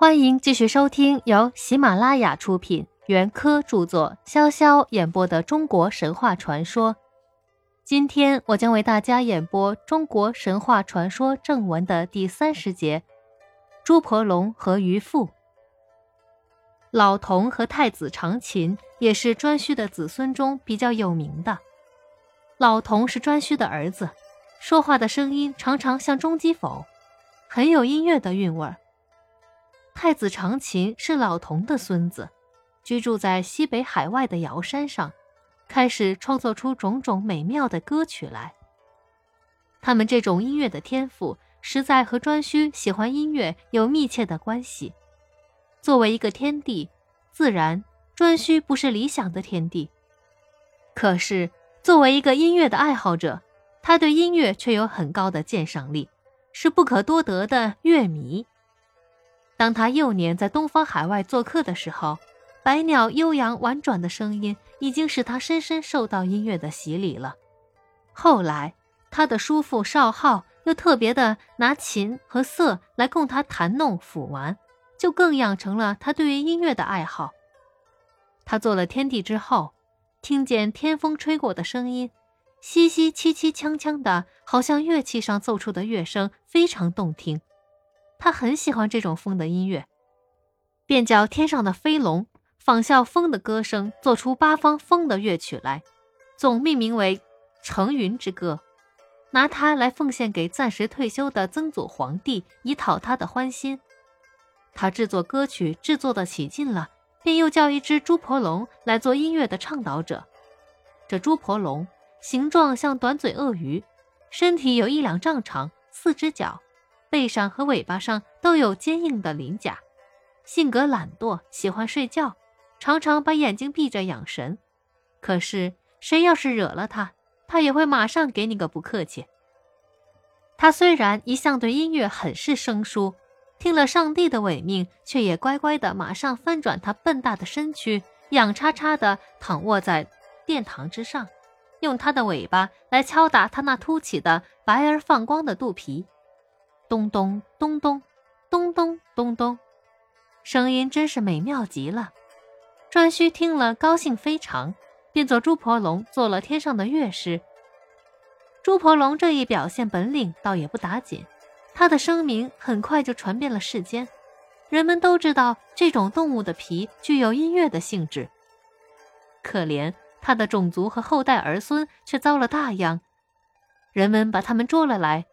欢迎继续收听由喜马拉雅出品、袁科著作、潇潇演播的中国神话传说。今天我将为大家演播中国神话传说正文的第三十节：朱婆龙和渔父。老童和太子长琴也是颛顼的子孙中比较有名的。老童是颛顼的儿子，说话的声音常常像中基否，很有音乐的韵味儿。太子长琴是老童的孙子，居住在西北海外的瑶山上，开始创作出种种美妙的歌曲来。他们这种音乐的天赋，实在和颛顼喜欢音乐有密切的关系。作为一个天帝，自然颛顼不是理想的天帝，可是作为一个音乐的爱好者，他对音乐却有很高的鉴赏力，是不可多得的乐迷。当他幼年在东方海外做客的时候，百鸟悠扬婉转的声音已经使他深深受到音乐的洗礼了。后来，他的叔父少昊又特别的拿琴和瑟来供他弹弄抚玩，就更养成了他对于音乐的爱好。他做了天帝之后，听见天风吹过的声音，淅淅凄凄锵锵的，好像乐器上奏出的乐声，非常动听。他很喜欢这种风的音乐，便叫天上的飞龙仿效风的歌声，做出八方风的乐曲来，总命名为《乘云之歌》，拿它来奉献给暂时退休的曾祖皇帝，以讨他的欢心。他制作歌曲制作的起劲了，便又叫一只猪婆龙来做音乐的倡导者。这猪婆龙形状像短嘴鳄鱼，身体有一两丈长，四只脚。背上和尾巴上都有坚硬的鳞甲，性格懒惰，喜欢睡觉，常常把眼睛闭着养神。可是谁要是惹了他，他也会马上给你个不客气。他虽然一向对音乐很是生疏，听了上帝的委命，却也乖乖的马上翻转他笨大的身躯，仰叉叉的躺卧在殿堂之上，用他的尾巴来敲打他那凸起的白而放光的肚皮。咚咚咚咚，咚咚咚咚，声音真是美妙极了。颛顼听了，高兴非常，便做朱婆龙做了天上的乐师。朱婆龙这一表现本领，倒也不打紧，他的声名很快就传遍了世间，人们都知道这种动物的皮具有音乐的性质。可怜他的种族和后代儿孙却遭了大殃，人们把他们捉了来。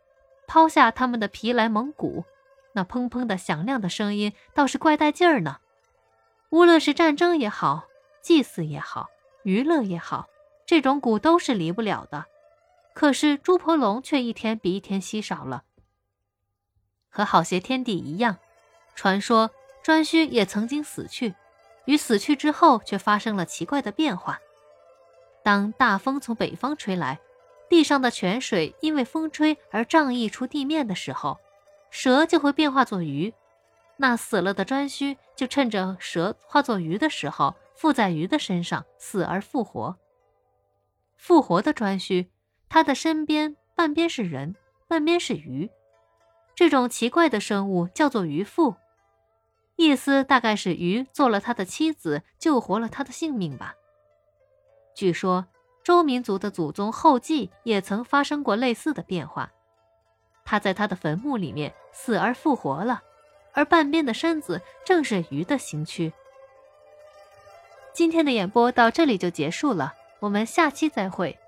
抛下他们的皮来蒙古，那砰砰的响亮的声音倒是怪带劲儿呢。无论是战争也好，祭祀也好，娱乐也好，这种鼓都是离不了的。可是朱婆龙却一天比一天稀少了。和好些天地一样，传说颛顼也曾经死去，与死去之后却发生了奇怪的变化。当大风从北方吹来。地上的泉水因为风吹而涨溢出地面的时候，蛇就会变化作鱼。那死了的颛顼就趁着蛇化作鱼的时候，附在鱼的身上，死而复活。复活的颛顼，他的身边半边是人，半边是鱼。这种奇怪的生物叫做鱼父，意思大概是鱼做了他的妻子，救活了他的性命吧。据说。周民族的祖宗后继也曾发生过类似的变化，他在他的坟墓里面死而复活了，而半边的身子正是鱼的形躯。今天的演播到这里就结束了，我们下期再会。